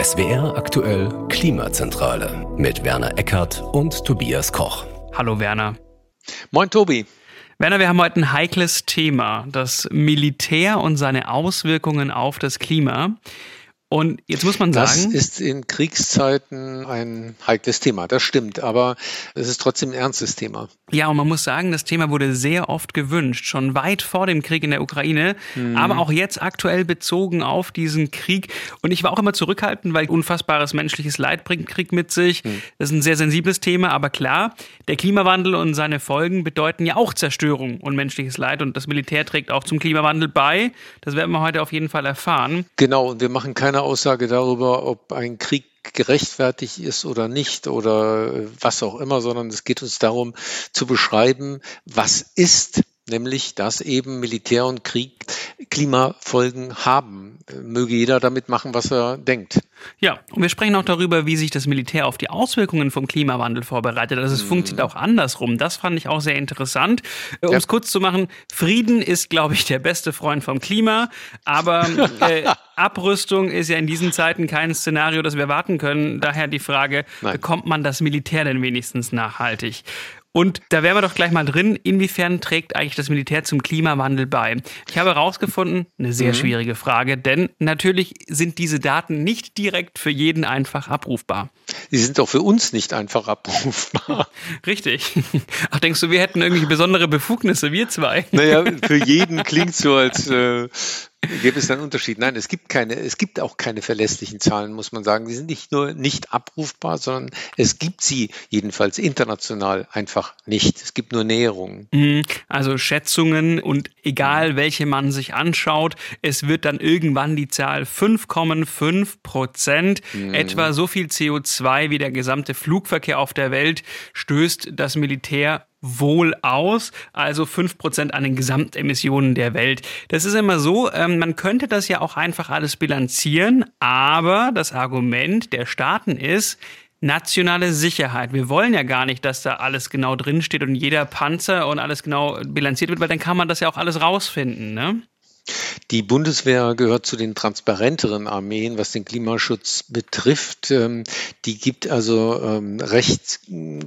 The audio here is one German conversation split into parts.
SWR aktuell Klimazentrale mit Werner Eckert und Tobias Koch. Hallo Werner. Moin Tobi. Werner, wir haben heute ein heikles Thema, das Militär und seine Auswirkungen auf das Klima. Und jetzt muss man sagen. Das ist in Kriegszeiten ein heikles Thema, das stimmt, aber es ist trotzdem ein ernstes Thema. Ja, und man muss sagen, das Thema wurde sehr oft gewünscht, schon weit vor dem Krieg in der Ukraine, mhm. aber auch jetzt aktuell bezogen auf diesen Krieg. Und ich war auch immer zurückhaltend, weil unfassbares menschliches Leid bringt Krieg mit sich. Mhm. Das ist ein sehr sensibles Thema, aber klar, der Klimawandel und seine Folgen bedeuten ja auch Zerstörung und menschliches Leid und das Militär trägt auch zum Klimawandel bei. Das werden wir heute auf jeden Fall erfahren. Genau, und wir machen keine Aussage darüber, ob ein Krieg gerechtfertigt ist oder nicht oder was auch immer, sondern es geht uns darum zu beschreiben, was ist, nämlich dass eben Militär und Krieg Klimafolgen haben. Möge jeder damit machen, was er denkt. Ja, und wir sprechen auch darüber, wie sich das Militär auf die Auswirkungen vom Klimawandel vorbereitet. Also es mhm. funktioniert auch andersrum. Das fand ich auch sehr interessant. Äh, um es kurz zu machen, Frieden ist, glaube ich, der beste Freund vom Klima. Aber äh, Abrüstung ist ja in diesen Zeiten kein Szenario, das wir erwarten können. Daher die Frage, Nein. bekommt man das Militär denn wenigstens nachhaltig? Und da wären wir doch gleich mal drin, inwiefern trägt eigentlich das Militär zum Klimawandel bei? Ich habe herausgefunden, eine sehr mhm. schwierige Frage, denn natürlich sind diese Daten nicht direkt für jeden einfach abrufbar. Sie sind auch für uns nicht einfach abrufbar. Richtig. Ach, denkst du, wir hätten irgendwie besondere Befugnisse, wir zwei? Naja, für jeden klingt so, als äh, Gibt es einen Unterschied? Nein, es gibt keine, es gibt auch keine verlässlichen Zahlen, muss man sagen. Die sind nicht nur nicht abrufbar, sondern es gibt sie jedenfalls international einfach nicht. Es gibt nur Näherungen. Mhm. Also Schätzungen und egal welche man sich anschaut, es wird dann irgendwann die Zahl 5,5 Prozent, mhm. etwa so viel CO2 wie der gesamte Flugverkehr auf der Welt stößt das Militär wohl aus, also fünf Prozent an den Gesamtemissionen der Welt. Das ist immer so, ähm, man könnte das ja auch einfach alles bilanzieren, aber das Argument der Staaten ist, nationale Sicherheit. Wir wollen ja gar nicht, dass da alles genau drinsteht und jeder Panzer und alles genau bilanziert wird, weil dann kann man das ja auch alles rausfinden. Ne? Die Bundeswehr gehört zu den transparenteren Armeen, was den Klimaschutz betrifft. Ähm, die gibt also ähm, recht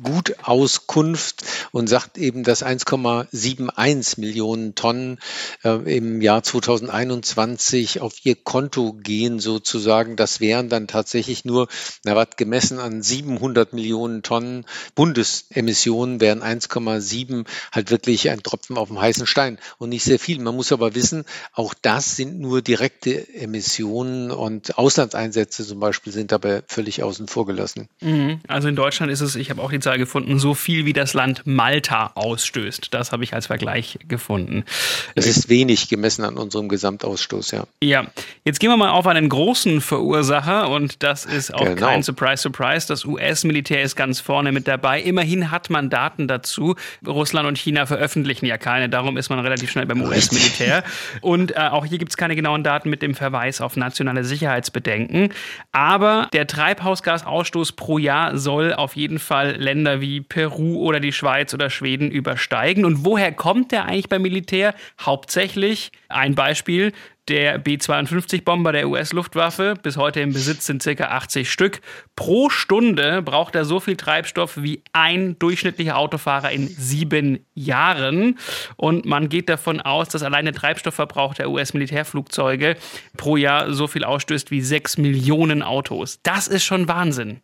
gut Auskunft und sagt eben, dass 1,71 Millionen Tonnen äh, im Jahr 2021 auf ihr Konto gehen sozusagen. Das wären dann tatsächlich nur, na was, gemessen an 700 Millionen Tonnen Bundesemissionen wären 1,7 halt wirklich ein Tropfen auf dem heißen Stein und nicht sehr viel. Man muss aber wissen, auch das sind nur direkte Emissionen und Auslandseinsätze zum Beispiel sind dabei völlig außen vor gelassen. Mhm. Also in Deutschland ist es, ich habe auch die Zahl gefunden, so viel wie das Land Malta ausstößt. Das habe ich als Vergleich gefunden. Es ist wenig gemessen an unserem Gesamtausstoß, ja. Ja, jetzt gehen wir mal auf einen großen Verursacher und das ist auch genau. kein Surprise, Surprise. Das US-Militär ist ganz vorne mit dabei. Immerhin hat man Daten dazu. Russland und China veröffentlichen ja keine, darum ist man relativ schnell beim US-Militär. Und und äh, auch hier gibt es keine genauen Daten mit dem Verweis auf nationale Sicherheitsbedenken. Aber der Treibhausgasausstoß pro Jahr soll auf jeden Fall Länder wie Peru oder die Schweiz oder Schweden übersteigen. Und woher kommt der eigentlich beim Militär? Hauptsächlich ein Beispiel der B-52-Bomber der US-Luftwaffe, bis heute im Besitz sind ca. 80 Stück. Pro Stunde braucht er so viel Treibstoff wie ein durchschnittlicher Autofahrer in sieben Jahren. Und man geht davon aus, dass allein der Treibstoffverbrauch der US-Militärflugzeuge pro Jahr so viel ausstößt wie sechs Millionen Autos. Das ist schon Wahnsinn.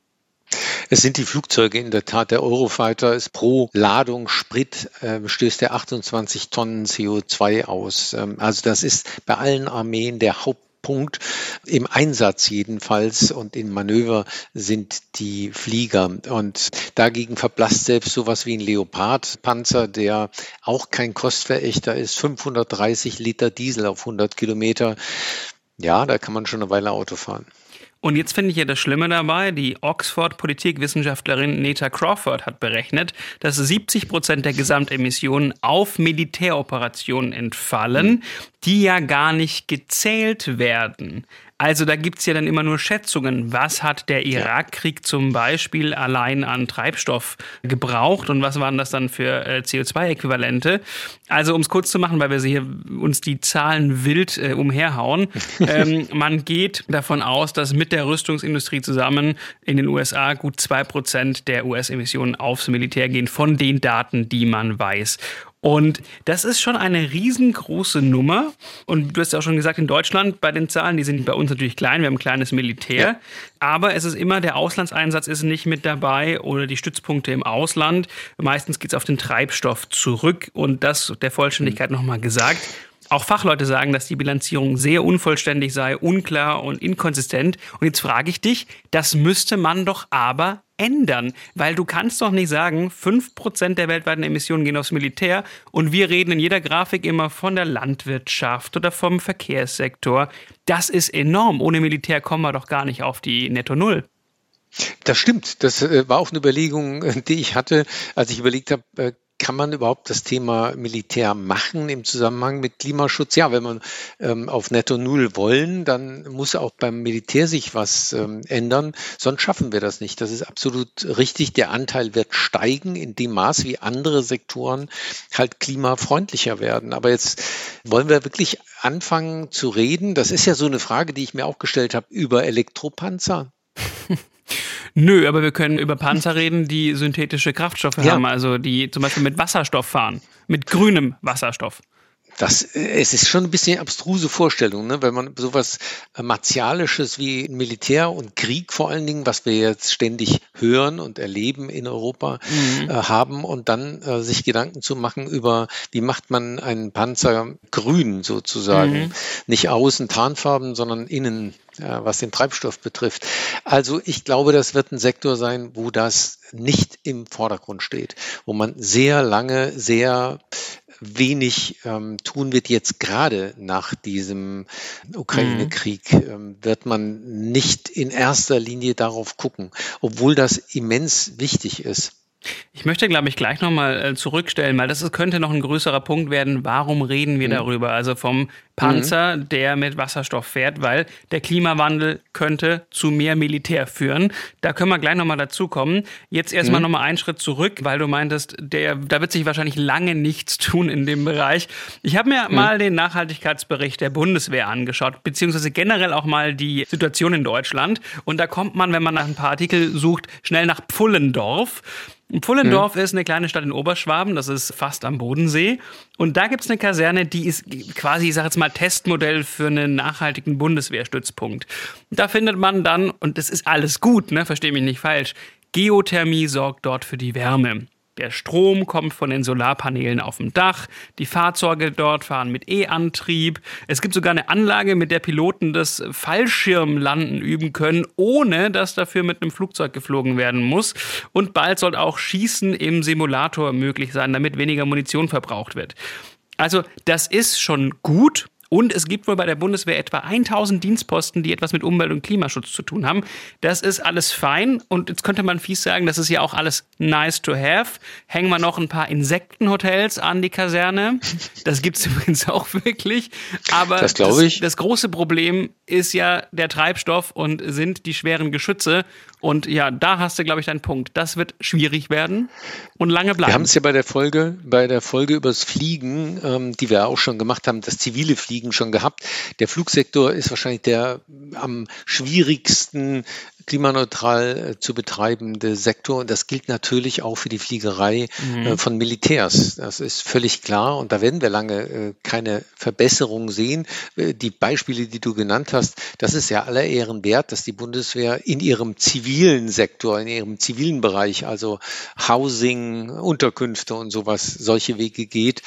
Es sind die Flugzeuge in der Tat. Der Eurofighter ist pro Ladung Sprit äh, stößt er 28 Tonnen CO2 aus. Ähm, also das ist bei allen Armeen der Hauptpunkt im Einsatz jedenfalls und in Manöver sind die Flieger. Und dagegen verblasst selbst sowas wie ein Leopard-Panzer, der auch kein Kostverächter ist, 530 Liter Diesel auf 100 Kilometer. Ja, da kann man schon eine Weile Auto fahren. Und jetzt finde ich ja das Schlimme dabei, die Oxford-Politikwissenschaftlerin Neta Crawford hat berechnet, dass 70 Prozent der Gesamtemissionen auf Militäroperationen entfallen, die ja gar nicht gezählt werden. Also da gibt es ja dann immer nur Schätzungen. Was hat der Irakkrieg zum Beispiel allein an Treibstoff gebraucht und was waren das dann für äh, CO2-Äquivalente? Also um es kurz zu machen, weil wir hier uns die Zahlen wild äh, umherhauen. ähm, man geht davon aus, dass mit der Rüstungsindustrie zusammen in den USA gut zwei Prozent der US-Emissionen aufs Militär gehen von den Daten, die man weiß. Und das ist schon eine riesengroße Nummer. Und du hast ja auch schon gesagt, in Deutschland bei den Zahlen, die sind bei uns natürlich klein, wir haben ein kleines Militär. Ja. Aber es ist immer, der Auslandseinsatz ist nicht mit dabei oder die Stützpunkte im Ausland. Meistens geht es auf den Treibstoff zurück. Und das der Vollständigkeit mhm. nochmal gesagt. Auch Fachleute sagen, dass die Bilanzierung sehr unvollständig sei, unklar und inkonsistent. Und jetzt frage ich dich, das müsste man doch aber ändern, weil du kannst doch nicht sagen, 5% der weltweiten Emissionen gehen aufs Militär und wir reden in jeder Grafik immer von der Landwirtschaft oder vom Verkehrssektor. Das ist enorm. Ohne Militär kommen wir doch gar nicht auf die Netto Null. Das stimmt. Das äh, war auch eine Überlegung, die ich hatte, als ich überlegt habe, äh, kann man überhaupt das Thema Militär machen im Zusammenhang mit Klimaschutz? Ja, wenn man ähm, auf Netto Null wollen, dann muss auch beim Militär sich was ähm, ändern, sonst schaffen wir das nicht. Das ist absolut richtig. Der Anteil wird steigen in dem Maß, wie andere Sektoren halt klimafreundlicher werden. Aber jetzt wollen wir wirklich anfangen zu reden. Das ist ja so eine Frage, die ich mir auch gestellt habe über Elektropanzer. Nö, aber wir können über Panzer reden, die synthetische Kraftstoffe ja. haben, also die zum Beispiel mit Wasserstoff fahren, mit grünem Wasserstoff. Das, äh, es ist schon ein bisschen abstruse Vorstellung, ne? wenn man sowas äh, Martialisches wie Militär und Krieg vor allen Dingen, was wir jetzt ständig hören und erleben in Europa, mhm. äh, haben und dann äh, sich Gedanken zu machen über, wie macht man einen Panzer grün sozusagen. Mhm. Nicht außen Tarnfarben, sondern innen, äh, was den Treibstoff betrifft. Also ich glaube, das wird ein Sektor sein, wo das nicht im Vordergrund steht, wo man sehr lange, sehr wenig ähm, tun wird jetzt gerade nach diesem Ukraine-Krieg, mhm. ähm, wird man nicht in erster Linie darauf gucken, obwohl das immens wichtig ist. Ich möchte, glaube ich, gleich nochmal äh, zurückstellen, weil das ist, könnte noch ein größerer Punkt werden. Warum reden wir mhm. darüber? Also vom Panzer, mhm. der mit Wasserstoff fährt, weil der Klimawandel könnte zu mehr Militär führen. Da können wir gleich nochmal dazu kommen. Jetzt erstmal mhm. nochmal einen Schritt zurück, weil du meintest, der, da wird sich wahrscheinlich lange nichts tun in dem Bereich. Ich habe mir mhm. mal den Nachhaltigkeitsbericht der Bundeswehr angeschaut, beziehungsweise generell auch mal die Situation in Deutschland. Und da kommt man, wenn man nach ein paar Artikeln sucht, schnell nach Pfullendorf. Pfullendorf mhm. ist eine kleine Stadt in Oberschwaben, das ist fast am Bodensee. Und da gibt es eine Kaserne, die ist quasi, ich sage jetzt mal, Testmodell für einen nachhaltigen Bundeswehrstützpunkt. Da findet man dann, und das ist alles gut, ne, verstehe mich nicht falsch, Geothermie sorgt dort für die Wärme. Der Strom kommt von den Solarpanelen auf dem Dach. Die Fahrzeuge dort fahren mit E-Antrieb. Es gibt sogar eine Anlage, mit der Piloten das Fallschirmlanden üben können, ohne dass dafür mit einem Flugzeug geflogen werden muss. Und bald soll auch Schießen im Simulator möglich sein, damit weniger Munition verbraucht wird. Also das ist schon gut. Und es gibt wohl bei der Bundeswehr etwa 1000 Dienstposten, die etwas mit Umwelt- und Klimaschutz zu tun haben. Das ist alles fein. Und jetzt könnte man fies sagen, das ist ja auch alles nice to have. Hängen wir noch ein paar Insektenhotels an die Kaserne. Das gibt es übrigens auch wirklich. Aber das, das, das große Problem ist ja der Treibstoff und sind die schweren Geschütze. Und ja, da hast du, glaube ich, deinen Punkt. Das wird schwierig werden und lange bleiben. Wir haben es ja bei der Folge, bei der Folge übers Fliegen, ähm, die wir auch schon gemacht haben, das zivile Fliegen schon gehabt. Der Flugsektor ist wahrscheinlich der am schwierigsten klimaneutral äh, zu betreibende Sektor. Und das gilt natürlich auch für die Fliegerei mhm. äh, von Militärs. Das ist völlig klar. Und da werden wir lange äh, keine Verbesserung sehen. Die Beispiele, die du genannt hast, das ist ja aller Ehren wert, dass die Bundeswehr in ihrem zivilen Sektor, in ihrem zivilen Bereich, also Housing, Unterkünfte und sowas, solche Wege geht.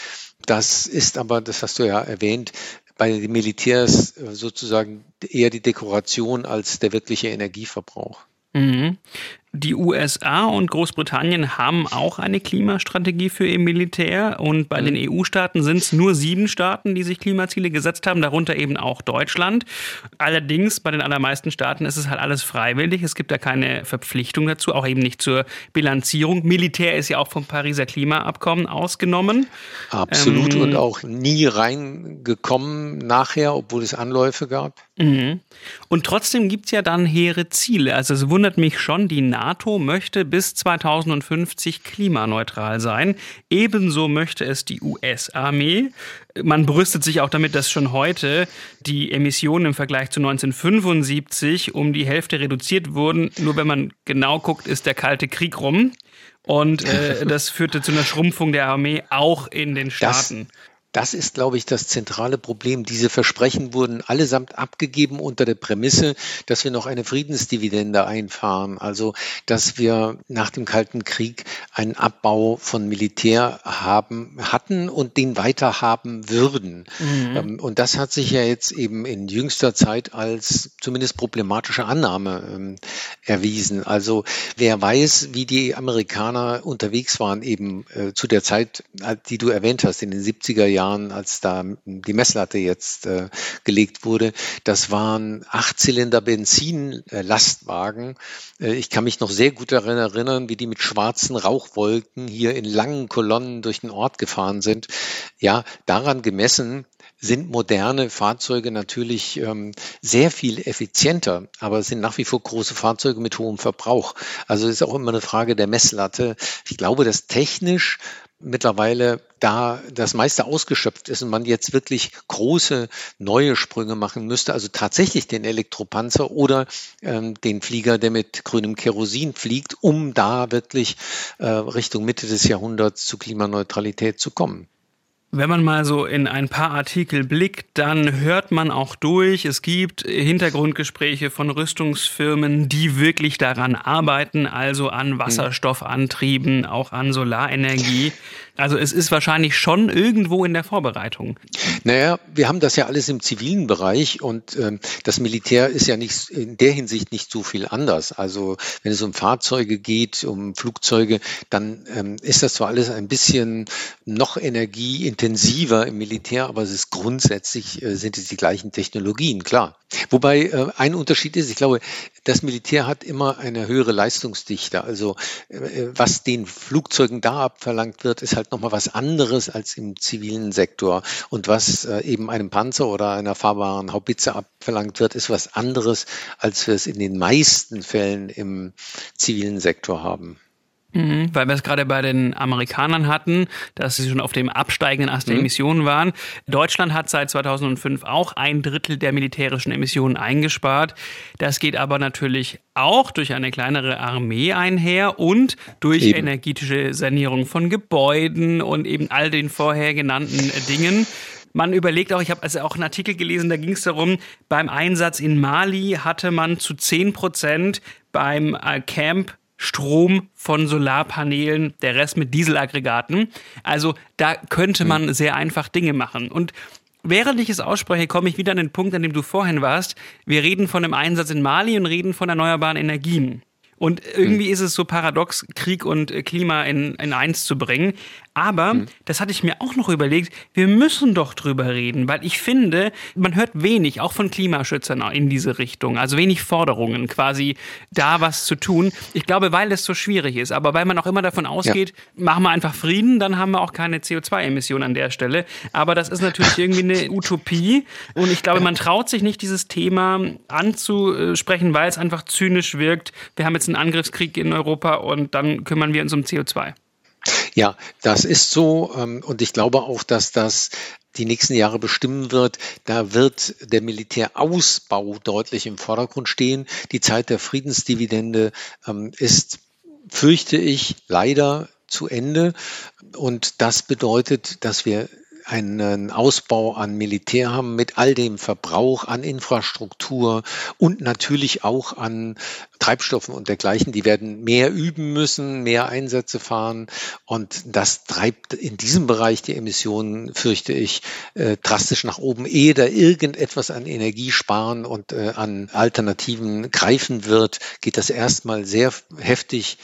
Das ist aber, das hast du ja erwähnt, bei den Militärs äh, sozusagen eher die Dekoration als der wirkliche Energieverbrauch. Mhm. Die USA und Großbritannien haben auch eine Klimastrategie für ihr Militär und bei mhm. den EU-Staaten sind es nur sieben Staaten, die sich Klimaziele gesetzt haben, darunter eben auch Deutschland. Allerdings bei den allermeisten Staaten ist es halt alles freiwillig, es gibt da keine Verpflichtung dazu, auch eben nicht zur Bilanzierung. Militär ist ja auch vom Pariser Klimaabkommen ausgenommen. Absolut ähm, und auch nie reingekommen nachher, obwohl es Anläufe gab. Mhm. Und trotzdem gibt es ja dann hehre Ziele. Also es wundert mich schon, die NATO möchte bis 2050 klimaneutral sein. Ebenso möchte es die US-Armee. Man brüstet sich auch damit, dass schon heute die Emissionen im Vergleich zu 1975 um die Hälfte reduziert wurden. Nur wenn man genau guckt, ist der Kalte Krieg rum. Und äh, das führte zu einer Schrumpfung der Armee auch in den Staaten. Das das ist, glaube ich, das zentrale Problem. Diese Versprechen wurden allesamt abgegeben unter der Prämisse, dass wir noch eine Friedensdividende einfahren. Also, dass wir nach dem Kalten Krieg einen Abbau von Militär haben, hatten und den weiter haben würden. Mhm. Ähm, und das hat sich ja jetzt eben in jüngster Zeit als zumindest problematische Annahme ähm, erwiesen. Also, wer weiß, wie die Amerikaner unterwegs waren eben äh, zu der Zeit, äh, die du erwähnt hast, in den 70er Jahren, Jahren, als da die Messlatte jetzt äh, gelegt wurde, das waren Achtzylinder Benzin-Lastwagen. Äh, ich kann mich noch sehr gut daran erinnern, wie die mit schwarzen Rauchwolken hier in langen Kolonnen durch den Ort gefahren sind. Ja, daran gemessen sind moderne Fahrzeuge natürlich ähm, sehr viel effizienter, aber es sind nach wie vor große Fahrzeuge mit hohem Verbrauch. Also ist auch immer eine Frage der Messlatte. Ich glaube, dass technisch mittlerweile da das meiste ausgeschöpft ist und man jetzt wirklich große neue Sprünge machen müsste, also tatsächlich den Elektropanzer oder ähm, den Flieger, der mit grünem Kerosin fliegt, um da wirklich äh, Richtung Mitte des Jahrhunderts zu Klimaneutralität zu kommen. Wenn man mal so in ein paar Artikel blickt, dann hört man auch durch, es gibt Hintergrundgespräche von Rüstungsfirmen, die wirklich daran arbeiten, also an hm. Wasserstoffantrieben, auch an Solarenergie. Also es ist wahrscheinlich schon irgendwo in der Vorbereitung. Naja, wir haben das ja alles im zivilen Bereich und ähm, das Militär ist ja nicht in der Hinsicht nicht so viel anders. Also wenn es um Fahrzeuge geht, um Flugzeuge, dann ähm, ist das zwar alles ein bisschen noch energieintensiver im Militär, aber es ist grundsätzlich äh, sind es die gleichen Technologien, klar. Wobei äh, ein Unterschied ist, ich glaube, das Militär hat immer eine höhere Leistungsdichte. Also äh, was den Flugzeugen da abverlangt wird, ist halt halt nochmal was anderes als im zivilen Sektor. Und was äh, eben einem Panzer oder einer fahrbaren Haubitze abverlangt wird, ist was anderes, als wir es in den meisten Fällen im zivilen Sektor haben. Mhm, weil wir es gerade bei den Amerikanern hatten, dass sie schon auf dem absteigenden Ast der mhm. Emissionen waren. Deutschland hat seit 2005 auch ein Drittel der militärischen Emissionen eingespart. Das geht aber natürlich auch durch eine kleinere Armee einher und durch eben. energetische Sanierung von Gebäuden und eben all den vorher genannten Dingen. Man überlegt auch, ich habe also auch einen Artikel gelesen, da ging es darum, beim Einsatz in Mali hatte man zu 10 Prozent beim äh, Camp Strom von Solarpanelen, der Rest mit Dieselaggregaten. Also da könnte man hm. sehr einfach Dinge machen. Und Während ich es ausspreche, komme ich wieder an den Punkt, an dem du vorhin warst. Wir reden von einem Einsatz in Mali und reden von erneuerbaren Energien. Und irgendwie hm. ist es so paradox, Krieg und äh, Klima in, in eins zu bringen. Aber, hm. das hatte ich mir auch noch überlegt, wir müssen doch drüber reden, weil ich finde, man hört wenig, auch von Klimaschützern in diese Richtung. Also wenig Forderungen, quasi da was zu tun. Ich glaube, weil es so schwierig ist. Aber weil man auch immer davon ausgeht, ja. machen wir einfach Frieden, dann haben wir auch keine CO2-Emissionen an der Stelle. Aber das ist natürlich irgendwie eine Utopie. Und ich glaube, man traut sich nicht, dieses Thema anzusprechen, weil es einfach zynisch wirkt. Wir haben jetzt einen Angriffskrieg in Europa und dann kümmern wir uns um CO2. Ja, das ist so. Ähm, und ich glaube auch, dass das die nächsten Jahre bestimmen wird. Da wird der Militärausbau deutlich im Vordergrund stehen. Die Zeit der Friedensdividende ähm, ist, fürchte ich, leider zu Ende. Und das bedeutet, dass wir einen Ausbau an Militär haben mit all dem Verbrauch an Infrastruktur und natürlich auch an Treibstoffen und dergleichen. Die werden mehr üben müssen, mehr Einsätze fahren und das treibt in diesem Bereich die Emissionen, fürchte ich, äh, drastisch nach oben. Ehe da irgendetwas an Energie sparen und äh, an Alternativen greifen wird, geht das erstmal sehr heftig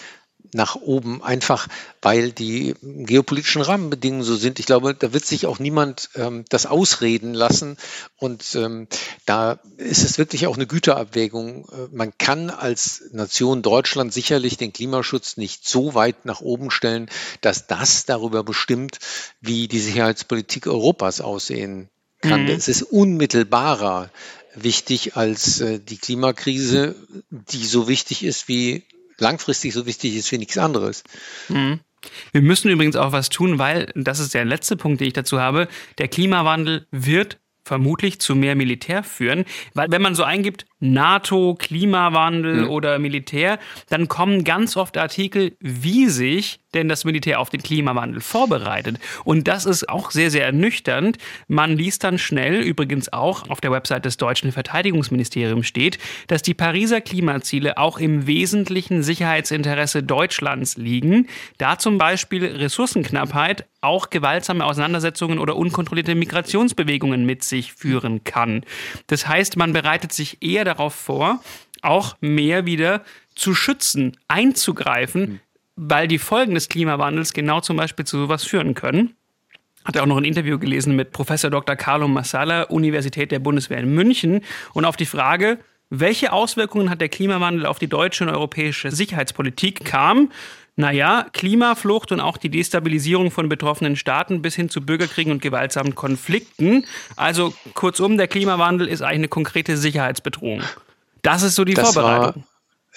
nach oben, einfach weil die geopolitischen Rahmenbedingungen so sind. Ich glaube, da wird sich auch niemand ähm, das ausreden lassen. Und ähm, da ist es wirklich auch eine Güterabwägung. Äh, man kann als Nation Deutschland sicherlich den Klimaschutz nicht so weit nach oben stellen, dass das darüber bestimmt, wie die Sicherheitspolitik Europas aussehen kann. Mhm. Es ist unmittelbarer wichtig als äh, die Klimakrise, die so wichtig ist wie langfristig so wichtig ist wie nichts anderes. Mhm. Wir müssen übrigens auch was tun, weil, das ist der letzte Punkt, den ich dazu habe, der Klimawandel wird vermutlich zu mehr Militär führen, weil wenn man so eingibt, NATO, Klimawandel mhm. oder Militär, dann kommen ganz oft Artikel, wie sich denn das Militär auf den Klimawandel vorbereitet. Und das ist auch sehr, sehr ernüchternd. Man liest dann schnell, übrigens auch auf der Website des deutschen Verteidigungsministeriums steht, dass die Pariser Klimaziele auch im wesentlichen Sicherheitsinteresse Deutschlands liegen, da zum Beispiel Ressourcenknappheit auch gewaltsame Auseinandersetzungen oder unkontrollierte Migrationsbewegungen mit sich führen kann. Das heißt, man bereitet sich eher darauf vor, auch mehr wieder zu schützen, einzugreifen, mhm. weil die Folgen des Klimawandels genau zum Beispiel zu sowas führen können. Hat er auch noch ein Interview gelesen mit Professor Dr. Carlo Massala, Universität der Bundeswehr in München. Und auf die Frage, welche Auswirkungen hat der Klimawandel auf die deutsche und europäische Sicherheitspolitik kam, naja, Klimaflucht und auch die Destabilisierung von betroffenen Staaten bis hin zu Bürgerkriegen und gewaltsamen Konflikten. Also kurzum, der Klimawandel ist eigentlich eine konkrete Sicherheitsbedrohung. Das ist so die das Vorbereitung.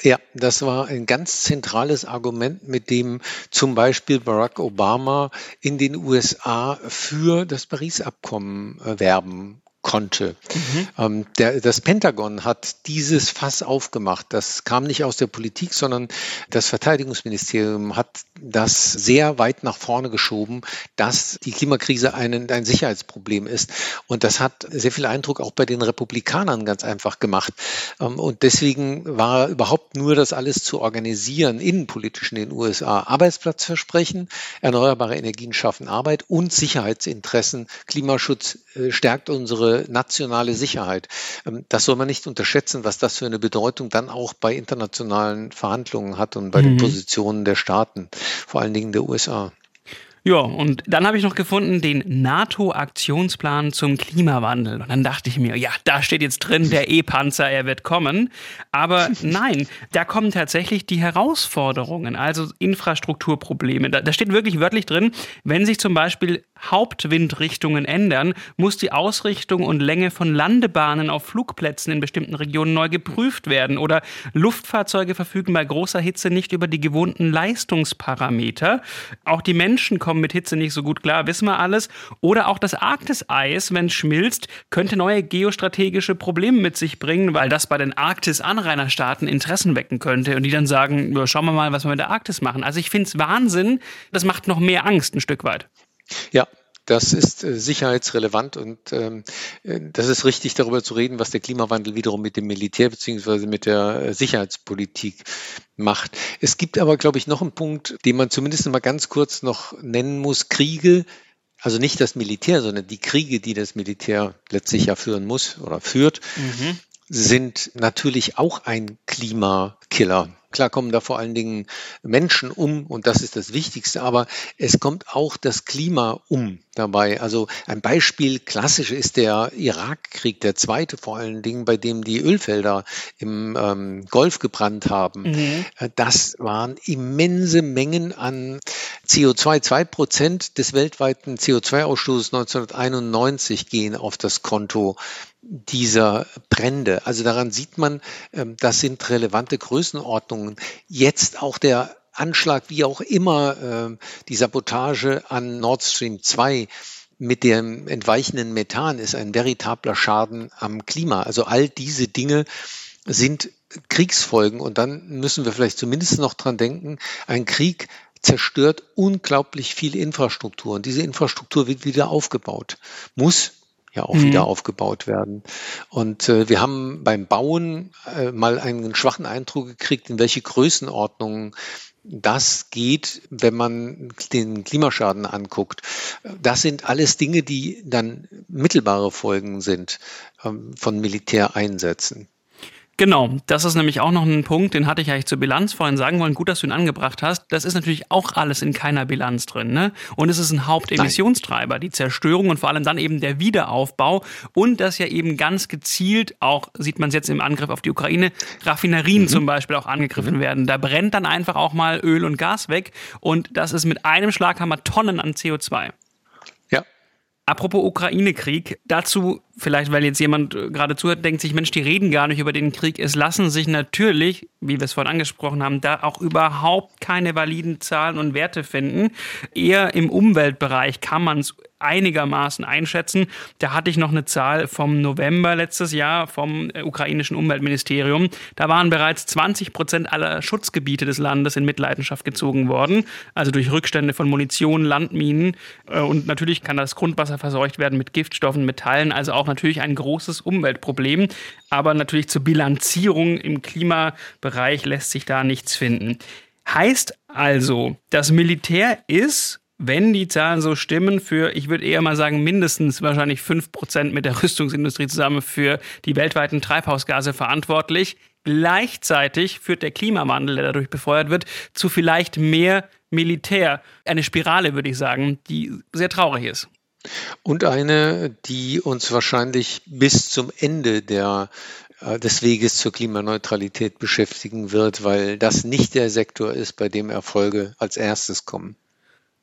Ja, das war ein ganz zentrales Argument, mit dem zum Beispiel Barack Obama in den USA für das Paris-Abkommen äh, werben konnte. Mhm. Ähm, der, das Pentagon hat dieses Fass aufgemacht. Das kam nicht aus der Politik, sondern das Verteidigungsministerium hat das sehr weit nach vorne geschoben, dass die Klimakrise ein, ein Sicherheitsproblem ist. Und das hat sehr viel Eindruck auch bei den Republikanern ganz einfach gemacht. Ähm, und deswegen war überhaupt nur das alles zu organisieren, innenpolitisch in den USA. Arbeitsplatzversprechen, erneuerbare Energien schaffen Arbeit und Sicherheitsinteressen. Klimaschutz äh, stärkt unsere nationale Sicherheit. Ähm, das soll man nicht unterschätzen, was das für eine Bedeutung dann auch bei internationalen Verhandlungen hat und bei mhm. den Positionen der Staaten, vor allen Dingen der USA. Ja, und dann habe ich noch gefunden den NATO-Aktionsplan zum Klimawandel. Und dann dachte ich mir, ja, da steht jetzt drin, der E-Panzer, er wird kommen. Aber nein, da kommen tatsächlich die Herausforderungen, also Infrastrukturprobleme. Da, da steht wirklich wörtlich drin, wenn sich zum Beispiel Hauptwindrichtungen ändern, muss die Ausrichtung und Länge von Landebahnen auf Flugplätzen in bestimmten Regionen neu geprüft werden. Oder Luftfahrzeuge verfügen bei großer Hitze nicht über die gewohnten Leistungsparameter. Auch die Menschen kommen mit Hitze nicht so gut klar, wissen wir alles. Oder auch das Arktiseis, wenn es schmilzt, könnte neue geostrategische Probleme mit sich bringen, weil das bei den Arktis-Anrainerstaaten Interessen wecken könnte und die dann sagen, schauen wir mal, was wir mit der Arktis machen. Also ich finde es Wahnsinn, das macht noch mehr Angst ein Stück weit. Ja, das ist äh, sicherheitsrelevant und ähm, äh, das ist richtig, darüber zu reden, was der Klimawandel wiederum mit dem Militär beziehungsweise mit der äh, Sicherheitspolitik macht. Es gibt aber, glaube ich, noch einen Punkt, den man zumindest mal ganz kurz noch nennen muss. Kriege, also nicht das Militär, sondern die Kriege, die das Militär letztlich ja führen muss oder führt, mhm. sind natürlich auch ein Klimakiller. Klar kommen da vor allen Dingen Menschen um und das ist das Wichtigste, aber es kommt auch das Klima um dabei. Also ein Beispiel klassisch ist der Irakkrieg, der zweite vor allen Dingen, bei dem die Ölfelder im ähm, Golf gebrannt haben. Mhm. Äh, das waren immense Mengen an CO2. Zwei Prozent des weltweiten CO2-Ausstoßes 1991 gehen auf das Konto dieser Brände. Also daran sieht man, ähm, das sind relevante Größenordnungen. Jetzt auch der Anschlag, wie auch immer, ähm, die Sabotage an Nord Stream 2 mit dem entweichenden Methan ist ein veritabler Schaden am Klima. Also all diese Dinge sind Kriegsfolgen und dann müssen wir vielleicht zumindest noch dran denken, ein Krieg zerstört unglaublich viel Infrastruktur und diese Infrastruktur wird wieder aufgebaut, muss ja auch mhm. wieder aufgebaut werden. Und äh, wir haben beim Bauen äh, mal einen schwachen Eindruck gekriegt, in welche Größenordnungen das geht, wenn man den Klimaschaden anguckt. Das sind alles Dinge, die dann mittelbare Folgen sind ähm, von Militäreinsätzen. Genau, das ist nämlich auch noch ein Punkt, den hatte ich eigentlich zur Bilanz vorhin sagen wollen. Gut, dass du ihn angebracht hast. Das ist natürlich auch alles in keiner Bilanz drin. Ne? Und es ist ein Hauptemissionstreiber, die Zerstörung und vor allem dann eben der Wiederaufbau. Und das ja eben ganz gezielt, auch sieht man es jetzt im Angriff auf die Ukraine, Raffinerien mhm. zum Beispiel auch angegriffen mhm. werden. Da brennt dann einfach auch mal Öl und Gas weg. Und das ist mit einem Schlag haben wir Tonnen an CO2. Apropos Ukraine-Krieg, dazu vielleicht weil jetzt jemand äh, gerade zuhört, denkt sich, Mensch, die reden gar nicht über den Krieg. Es lassen sich natürlich, wie wir es vorhin angesprochen haben, da auch überhaupt keine validen Zahlen und Werte finden. Eher im Umweltbereich kann man es einigermaßen einschätzen. Da hatte ich noch eine Zahl vom November letztes Jahr vom äh, ukrainischen Umweltministerium. Da waren bereits 20 Prozent aller Schutzgebiete des Landes in Mitleidenschaft gezogen worden, also durch Rückstände von Munition, Landminen. Äh, und natürlich kann das Grundwasser verseucht werden mit Giftstoffen, Metallen, also auch natürlich ein großes Umweltproblem. Aber natürlich zur Bilanzierung im Klimabereich lässt sich da nichts finden. Heißt also, das Militär ist wenn die Zahlen so stimmen, für, ich würde eher mal sagen, mindestens wahrscheinlich 5% mit der Rüstungsindustrie zusammen für die weltweiten Treibhausgase verantwortlich. Gleichzeitig führt der Klimawandel, der dadurch befeuert wird, zu vielleicht mehr Militär. Eine Spirale, würde ich sagen, die sehr traurig ist. Und eine, die uns wahrscheinlich bis zum Ende der äh, des Weges zur Klimaneutralität beschäftigen wird, weil das nicht der Sektor ist, bei dem Erfolge als erstes kommen.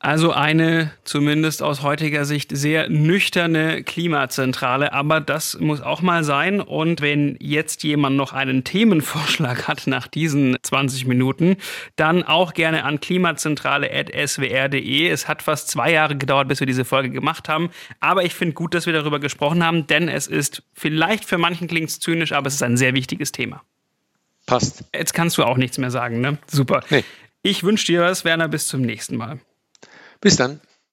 Also eine zumindest aus heutiger Sicht sehr nüchterne Klimazentrale, aber das muss auch mal sein. Und wenn jetzt jemand noch einen Themenvorschlag hat nach diesen 20 Minuten, dann auch gerne an klimazentrale.swr.de. Es hat fast zwei Jahre gedauert, bis wir diese Folge gemacht haben. Aber ich finde gut, dass wir darüber gesprochen haben, denn es ist vielleicht für manchen klingt es zynisch, aber es ist ein sehr wichtiges Thema. Passt. Jetzt kannst du auch nichts mehr sagen, ne? Super. Nee. Ich wünsche dir was, Werner, bis zum nächsten Mal. Bis dann.